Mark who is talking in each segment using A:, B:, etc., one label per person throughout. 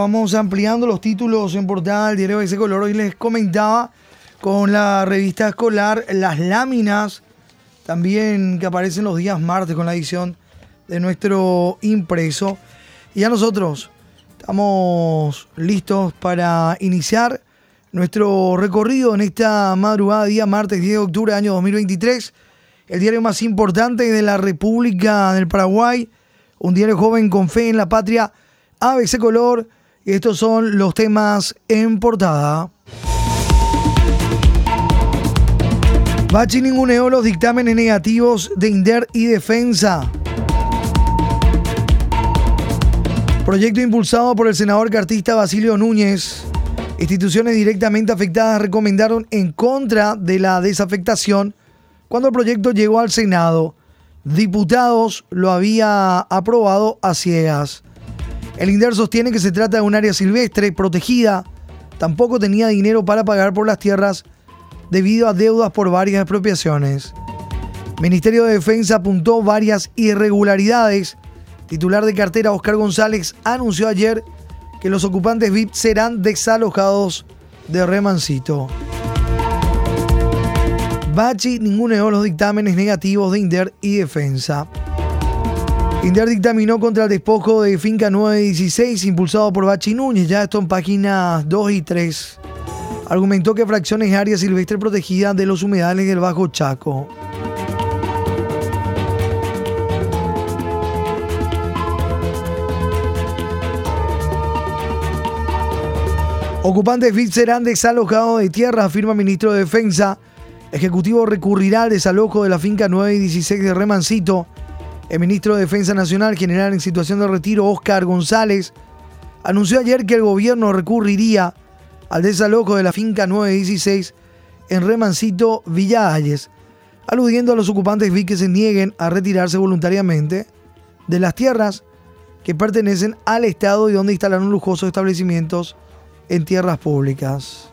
A: Vamos ampliando los títulos en portada del diario ese color. Hoy les comentaba con la revista escolar las láminas, también que aparecen los días martes con la edición de nuestro impreso. Y a nosotros estamos listos para iniciar nuestro recorrido en esta madrugada, día martes 10 de octubre del año 2023. El diario más importante de la República del Paraguay, un diario joven con fe en la patria, ABC Color estos son los temas en portada. Bachi ninguneó los dictámenes negativos de INDER y Defensa. Proyecto impulsado por el senador cartista Basilio Núñez. Instituciones directamente afectadas recomendaron en contra de la desafectación cuando el proyecto llegó al Senado. Diputados lo había aprobado a ciegas. El INDER sostiene que se trata de un área silvestre protegida. Tampoco tenía dinero para pagar por las tierras debido a deudas por varias expropiaciones. Ministerio de Defensa apuntó varias irregularidades. Titular de cartera Oscar González anunció ayer que los ocupantes VIP serán desalojados de Remancito. Bachi ninguneó los dictámenes negativos de INDER y Defensa. Inder dictaminó contra el despojo de Finca 916 impulsado por Bachi Núñez, ya esto en páginas 2 y 3. Argumentó que fracciones áreas silvestre protegida de los humedales del Bajo Chaco. Ocupantes FIT serán desalojados de tierra, afirma ministro de Defensa. Ejecutivo recurrirá al desalojo de la finca 9 y 16 de Remancito el ministro de Defensa Nacional, general en situación de retiro, Oscar González, anunció ayer que el gobierno recurriría al desalojo de la finca 916 en Remancito, Villa aludiendo a los ocupantes vi que se nieguen a retirarse voluntariamente de las tierras que pertenecen al Estado y donde instalaron lujosos establecimientos en tierras públicas.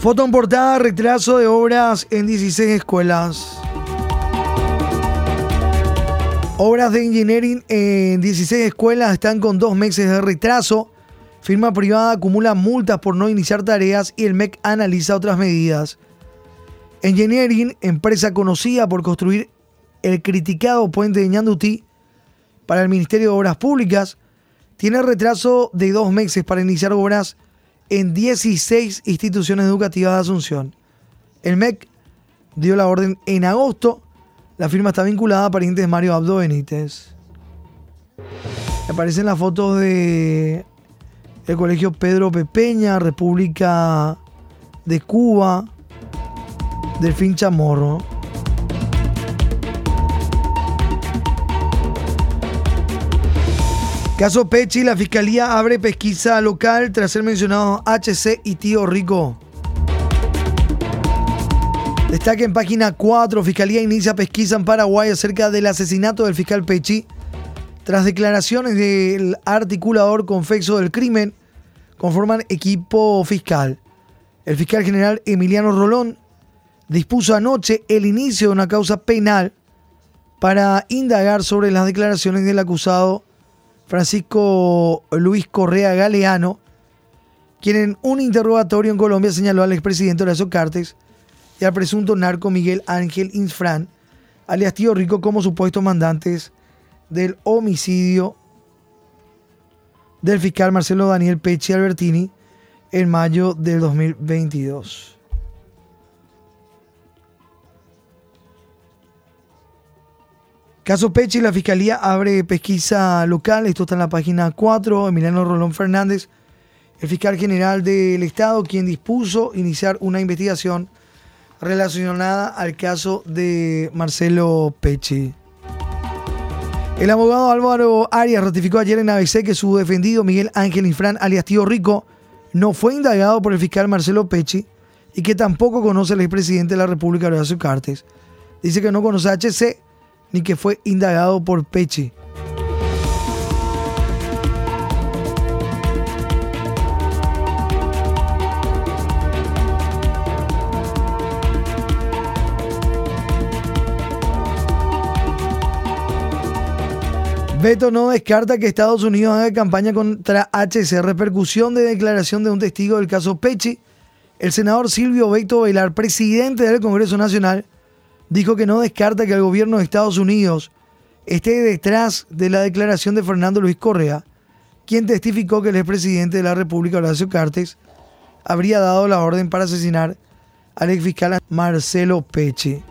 A: Foto en portada, retraso de obras en 16 escuelas. Obras de engineering en 16 escuelas están con dos meses de retraso. Firma privada acumula multas por no iniciar tareas y el MEC analiza otras medidas. Engineering, empresa conocida por construir el criticado puente de Ñandutí para el Ministerio de Obras Públicas, tiene retraso de dos meses para iniciar obras en 16 instituciones educativas de Asunción. El MEC dio la orden en agosto. La firma está vinculada a parientes de Mario Abdo Benítez. Aparecen las fotos de el Colegio Pedro Pepeña, República de Cuba, Delfín Chamorro. Caso Pechi, la fiscalía abre pesquisa local tras ser mencionado HC y Tío Rico. Destaca en página 4, Fiscalía inicia pesquisa en Paraguay acerca del asesinato del fiscal Pechi. Tras declaraciones del articulador confexo del crimen, conforman equipo fiscal. El fiscal general Emiliano Rolón dispuso anoche el inicio de una causa penal para indagar sobre las declaraciones del acusado Francisco Luis Correa Galeano, quien en un interrogatorio en Colombia señaló al expresidente Horacio Cartes y al presunto narco Miguel Ángel Insfran, alias Tío Rico, como supuestos mandantes del homicidio del fiscal Marcelo Daniel Pechi Albertini en mayo del 2022. Caso Pechi, la Fiscalía abre pesquisa local. Esto está en la página 4. Emiliano Rolón Fernández, el fiscal general del Estado, quien dispuso iniciar una investigación relacionada al caso de Marcelo Pechi. El abogado Álvaro Arias ratificó ayer en ABC que su defendido Miguel Ángel Infran, alias Tío Rico, no fue indagado por el fiscal Marcelo Pechi y que tampoco conoce al expresidente de la República, Horacio Cartes. Dice que no conoce a HC ni que fue indagado por Peche. Beto no descarta que Estados Unidos haga campaña contra HC. Repercusión de declaración de un testigo del caso Pechi. El senador Silvio Beto Velar, presidente del Congreso Nacional, dijo que no descarta que el gobierno de Estados Unidos esté detrás de la declaración de Fernando Luis Correa, quien testificó que el expresidente de la República, Horacio Cartes, habría dado la orden para asesinar al exfiscal Marcelo Peche.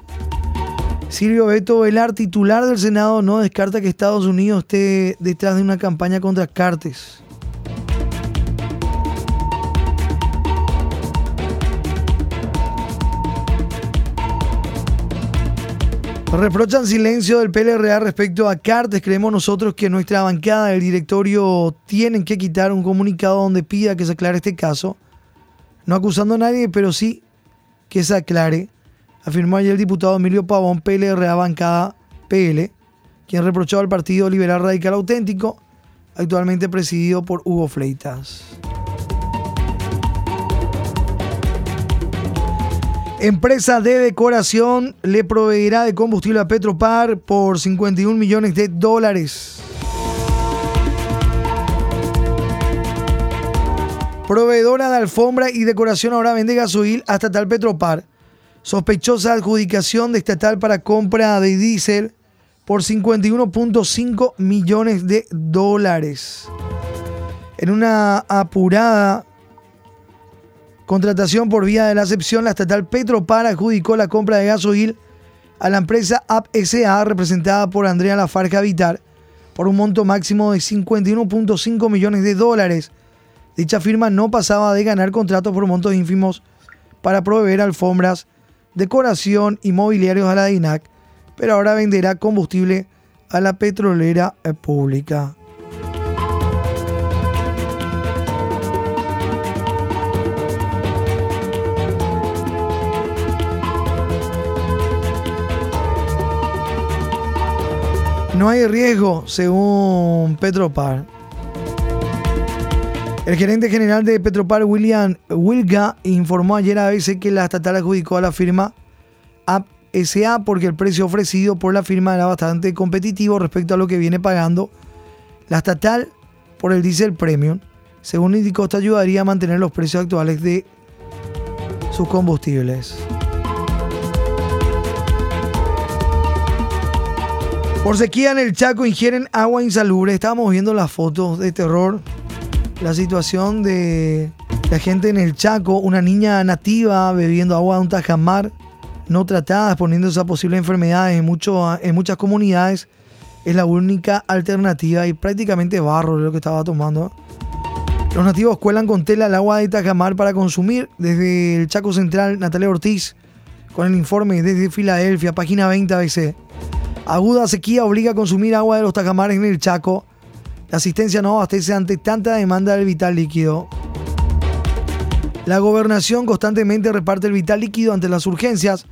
A: Silvio Beto Velar, titular del Senado, no descarta que Estados Unidos esté detrás de una campaña contra Cartes. Reprochan silencio del PLRA respecto a Cartes. Creemos nosotros que nuestra bancada del directorio tienen que quitar un comunicado donde pida que se aclare este caso. No acusando a nadie, pero sí que se aclare. Afirmó ayer el diputado Emilio Pavón, PLRA bancada PL, quien reprochó al Partido Liberal Radical Auténtico, actualmente presidido por Hugo Fleitas. Empresa de decoración le proveerá de combustible a Petropar por 51 millones de dólares. Proveedora de alfombra y decoración ahora vende gasoil a Estatal Petropar. Sospechosa adjudicación de estatal para compra de diésel por 51.5 millones de dólares. En una apurada Contratación por vía de la acepción, la estatal Petropar adjudicó la compra de gasoil a la empresa APSA representada por Andrea Lafarca Vitar por un monto máximo de 51.5 millones de dólares. Dicha firma no pasaba de ganar contratos por montos ínfimos para proveer alfombras, decoración y mobiliarios a la DINAC, pero ahora venderá combustible a la petrolera pública. No hay riesgo, según Petropar. El gerente general de Petropar, William Wilga, informó ayer a ABC que la estatal adjudicó a la firma APSA porque el precio ofrecido por la firma era bastante competitivo respecto a lo que viene pagando la estatal por el diesel premium. Según indicó, esto ayudaría a mantener los precios actuales de sus combustibles. Por sequía en el Chaco ingieren agua insalubre. Estábamos viendo las fotos de terror. La situación de la gente en el Chaco, una niña nativa bebiendo agua de un tajamar no tratada, exponiéndose a posibles enfermedades en, en muchas comunidades. Es la única alternativa y prácticamente barro lo que estaba tomando. Los nativos cuelan con tela el agua de Tajamar para consumir. Desde el Chaco Central, Natalia Ortiz, con el informe desde Filadelfia, página 20 ABC. Aguda sequía obliga a consumir agua de los tajamares en el Chaco. La asistencia no abastece ante tanta demanda del vital líquido. La gobernación constantemente reparte el vital líquido ante las urgencias,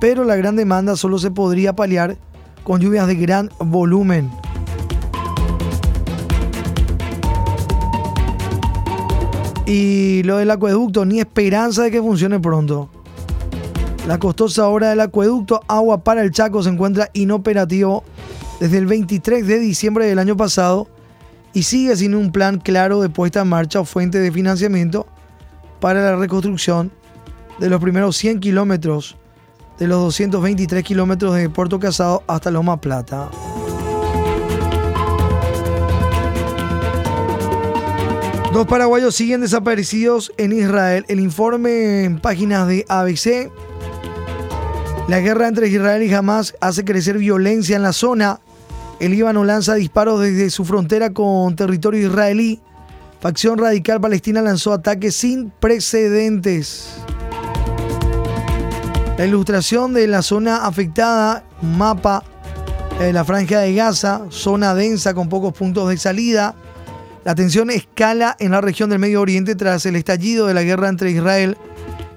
A: pero la gran demanda solo se podría paliar con lluvias de gran volumen. Y lo del acueducto, ni esperanza de que funcione pronto. La costosa obra del acueducto Agua para el Chaco se encuentra inoperativo desde el 23 de diciembre del año pasado y sigue sin un plan claro de puesta en marcha o fuente de financiamiento para la reconstrucción de los primeros 100 kilómetros de los 223 kilómetros de Puerto Casado hasta Loma Plata. Dos paraguayos siguen desaparecidos en Israel. El informe en páginas de ABC la guerra entre Israel y Hamas hace crecer violencia en la zona. El Líbano lanza disparos desde su frontera con territorio israelí. Facción radical palestina lanzó ataques sin precedentes. La ilustración de la zona afectada, mapa de la franja de Gaza, zona densa con pocos puntos de salida. La tensión escala en la región del Medio Oriente tras el estallido de la guerra entre Israel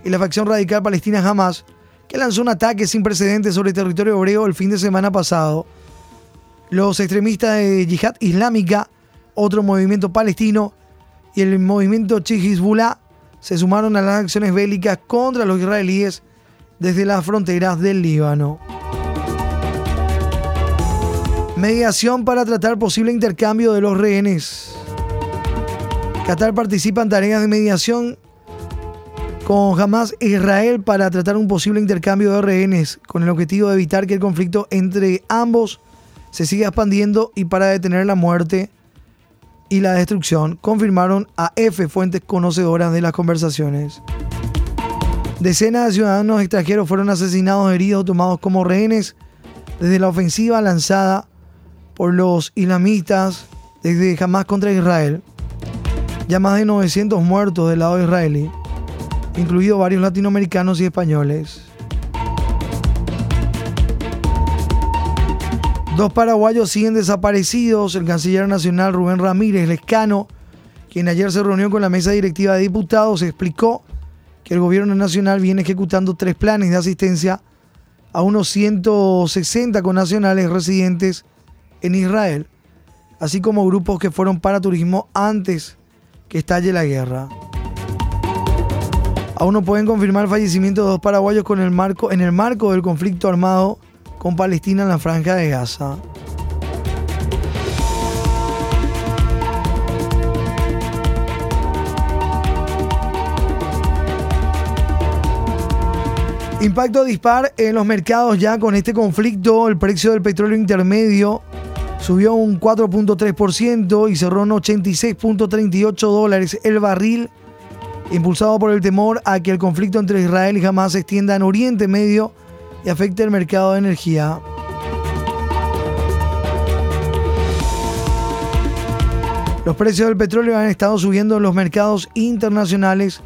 A: y la facción radical palestina Hamas que lanzó un ataque sin precedentes sobre el territorio hebreo el fin de semana pasado. Los extremistas de Yihad Islámica, otro movimiento palestino, y el movimiento Hezbollah se sumaron a las acciones bélicas contra los israelíes desde las fronteras del Líbano. Mediación para tratar posible intercambio de los rehenes. Qatar participa en tareas de mediación con Hamas e Israel para tratar un posible intercambio de rehenes con el objetivo de evitar que el conflicto entre ambos se siga expandiendo y para detener la muerte y la destrucción, confirmaron a F fuentes conocedoras de las conversaciones. Decenas de ciudadanos extranjeros fueron asesinados, heridos, tomados como rehenes desde la ofensiva lanzada por los islamistas desde Hamas contra Israel. Ya más de 900 muertos del lado israelí incluidos varios latinoamericanos y españoles. Dos paraguayos siguen desaparecidos. El canciller nacional Rubén Ramírez Lescano, quien ayer se reunió con la mesa directiva de diputados, explicó que el gobierno nacional viene ejecutando tres planes de asistencia a unos 160 connacionales residentes en Israel, así como grupos que fueron para turismo antes que estalle la guerra. Aún no pueden confirmar el fallecimiento de dos paraguayos con el marco, en el marco del conflicto armado con Palestina en la franja de Gaza. Impacto dispar en los mercados ya con este conflicto. El precio del petróleo intermedio subió un 4.3% y cerró en 86.38 dólares el barril impulsado por el temor a que el conflicto entre Israel y Hamas se extienda en Oriente Medio y afecte el mercado de energía. Los precios del petróleo han estado subiendo en los mercados internacionales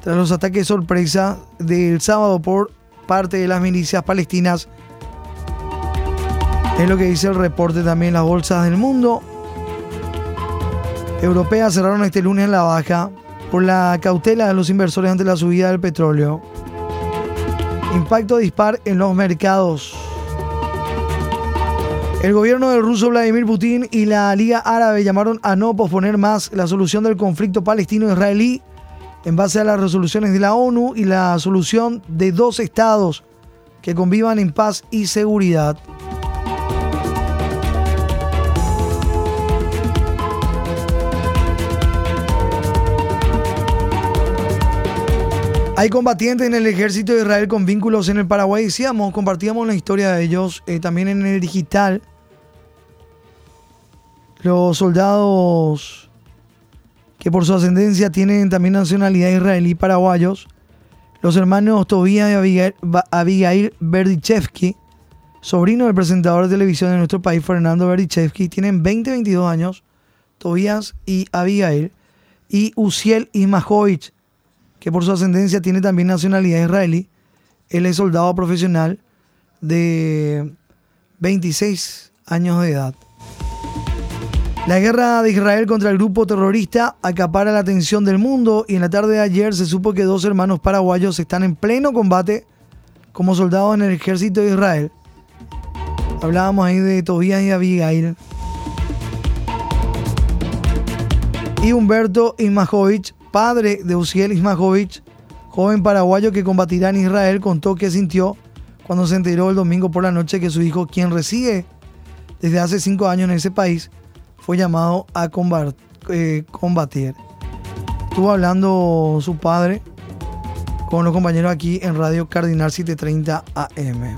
A: tras los ataques sorpresa del sábado por parte de las milicias palestinas. Es lo que dice el reporte también las bolsas del mundo. Europeas cerraron este lunes en la baja por la cautela de los inversores ante la subida del petróleo. Impacto dispar en los mercados. El gobierno del ruso Vladimir Putin y la Liga Árabe llamaron a no posponer más la solución del conflicto palestino-israelí en base a las resoluciones de la ONU y la solución de dos estados que convivan en paz y seguridad. Hay combatientes en el ejército de Israel con vínculos en el Paraguay. Decíamos, compartíamos la historia de ellos eh, también en el digital. Los soldados que por su ascendencia tienen también nacionalidad israelí paraguayos. Los hermanos Tobías y Abigail, Berdichevsky, sobrino del presentador de televisión de nuestro país, Fernando Berdichevsky, tienen 20 22 años. Tobías y Abigail. Y Uziel Ismajovic que por su ascendencia tiene también nacionalidad israelí. Él es soldado profesional de 26 años de edad. La guerra de Israel contra el grupo terrorista acapara la atención del mundo y en la tarde de ayer se supo que dos hermanos paraguayos están en pleno combate como soldados en el ejército de Israel. Hablábamos ahí de Tobías y Abigail. Y Humberto Ismajovic padre de Uziel Ismajovic, joven paraguayo que combatirá en Israel, contó que sintió cuando se enteró el domingo por la noche que su hijo, quien reside desde hace cinco años en ese país, fue llamado a eh, combatir. Estuvo hablando su padre con los compañeros aquí en Radio Cardinal 730 AM.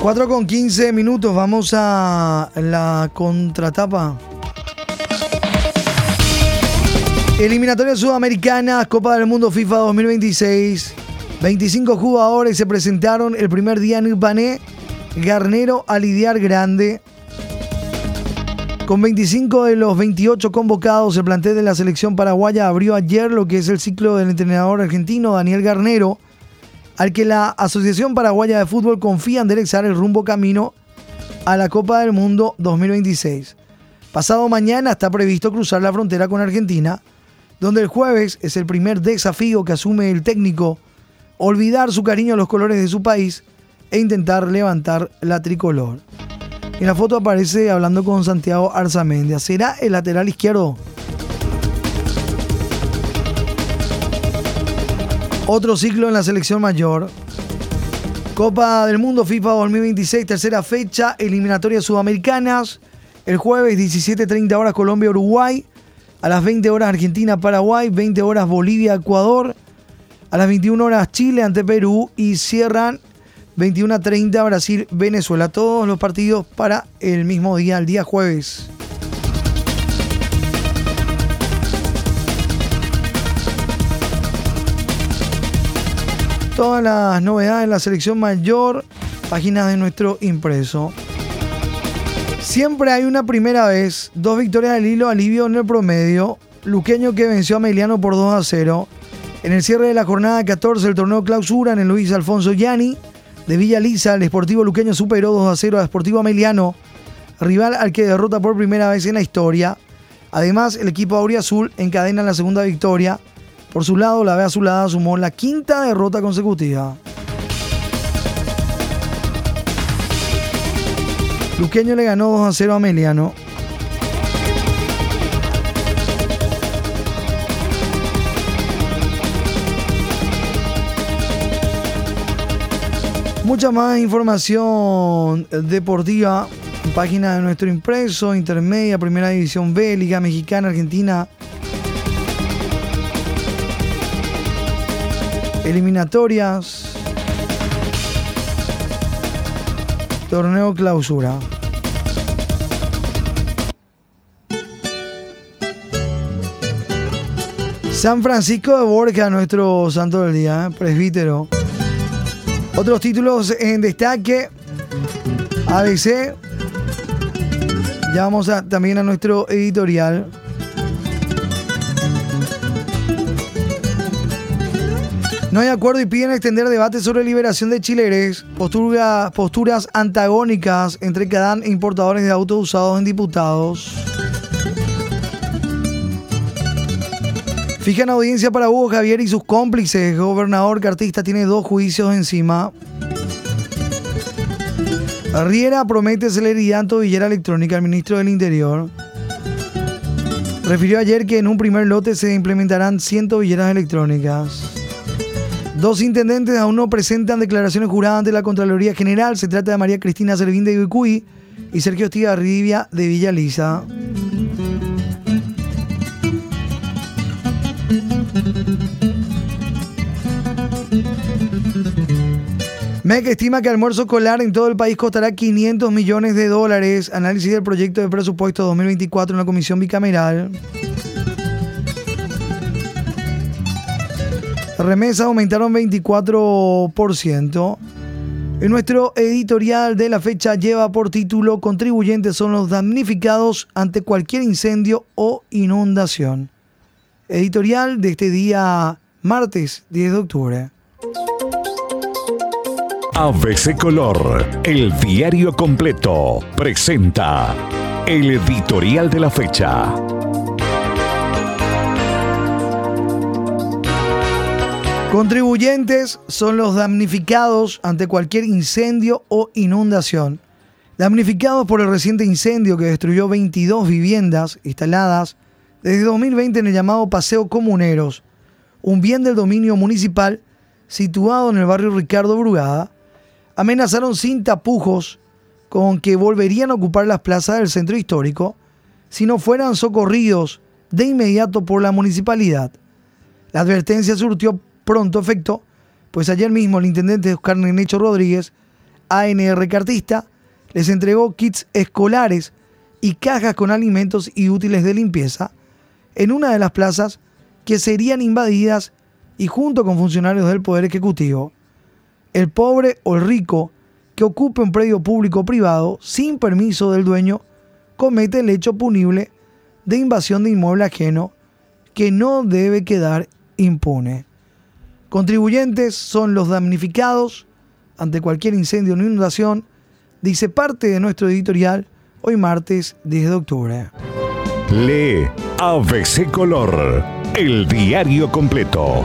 A: 4 con 15 minutos, vamos a la contratapa. Eliminatoria Sudamericana, Copa del Mundo FIFA 2026. 25 jugadores se presentaron el primer día en Ipané. Garnero a lidiar grande. Con 25 de los 28 convocados, el plantel de la selección paraguaya abrió ayer lo que es el ciclo del entrenador argentino Daniel Garnero, al que la Asociación Paraguaya de Fútbol confía en enderezar el rumbo camino a la Copa del Mundo 2026. Pasado mañana está previsto cruzar la frontera con Argentina donde el jueves es el primer desafío que asume el técnico, olvidar su cariño a los colores de su país e intentar levantar la tricolor. En la foto aparece hablando con Santiago Arzamendia. ¿Será el lateral izquierdo? Otro ciclo en la selección mayor. Copa del Mundo FIFA 2026, tercera fecha, eliminatorias sudamericanas. El jueves 17.30 horas Colombia-Uruguay. A las 20 horas Argentina-Paraguay. 20 horas Bolivia-Ecuador. A las 21 horas Chile ante Perú. Y cierran 21.30 Brasil-Venezuela. Todos los partidos para el mismo día, el día jueves. Todas las novedades en la selección mayor, páginas de nuestro impreso. Siempre hay una primera vez, dos victorias del hilo, alivio en el promedio. Luqueño que venció a Meliano por 2 a 0. En el cierre de la jornada 14 del torneo clausura en el Luis Alfonso Yani de Villa Lisa, el Esportivo Luqueño superó 2 a 0 a Sportivo Ameliano, rival al que derrota por primera vez en la historia. Además, el equipo Auriazul encadena la segunda victoria por su lado, la B Azulada sumó la quinta derrota consecutiva. Luqueño le ganó 2 a 0 a Meliano. Mucha más información deportiva. Página de nuestro impreso, intermedia, primera división B, Liga Mexicana, Argentina, eliminatorias, torneo clausura. San Francisco de Borja, nuestro santo del día, ¿eh? presbítero. Otros títulos en destaque. ABC. Ya vamos a, también a nuestro editorial. No hay acuerdo y piden extender debate sobre liberación de chileres, posturas antagónicas entre Cadán e importadores de autos usados en diputados. Fijan audiencia para Hugo Javier y sus cómplices. Gobernador Cartista tiene dos juicios encima. Riera promete celeridad tobillera electrónica al ministro del Interior. Refirió ayer que en un primer lote se implementarán 100 tobilleras electrónicas. Dos intendentes aún no presentan declaraciones juradas ante la Contraloría General. Se trata de María Cristina Servín de Ibicuí y Sergio Rivia de Villa Lisa. MEC estima que almuerzo escolar en todo el país costará 500 millones de dólares. Análisis del proyecto de presupuesto 2024 en la Comisión Bicameral. Remesas aumentaron 24%. En nuestro editorial de la fecha lleva por título Contribuyentes son los damnificados ante cualquier incendio o inundación. Editorial de este día martes 10 de octubre.
B: ABC Color, el diario completo, presenta el editorial de la fecha.
A: Contribuyentes son los damnificados ante cualquier incendio o inundación. Damnificados por el reciente incendio que destruyó 22 viviendas instaladas desde 2020 en el llamado Paseo Comuneros, un bien del dominio municipal situado en el barrio Ricardo Brugada, amenazaron sin tapujos con que volverían a ocupar las plazas del centro histórico si no fueran socorridos de inmediato por la municipalidad. La advertencia surtió pronto efecto, pues ayer mismo el intendente Oscar Nenecho Rodríguez, ANR Cartista, les entregó kits escolares y cajas con alimentos y útiles de limpieza en una de las plazas que serían invadidas y junto con funcionarios del Poder Ejecutivo. El pobre o el rico que ocupe un predio público o privado sin permiso del dueño comete el hecho punible de invasión de inmueble ajeno que no debe quedar impune. Contribuyentes son los damnificados ante cualquier incendio o inundación, dice parte de nuestro editorial hoy martes 10 de octubre.
B: Lee ABC Color, el diario completo.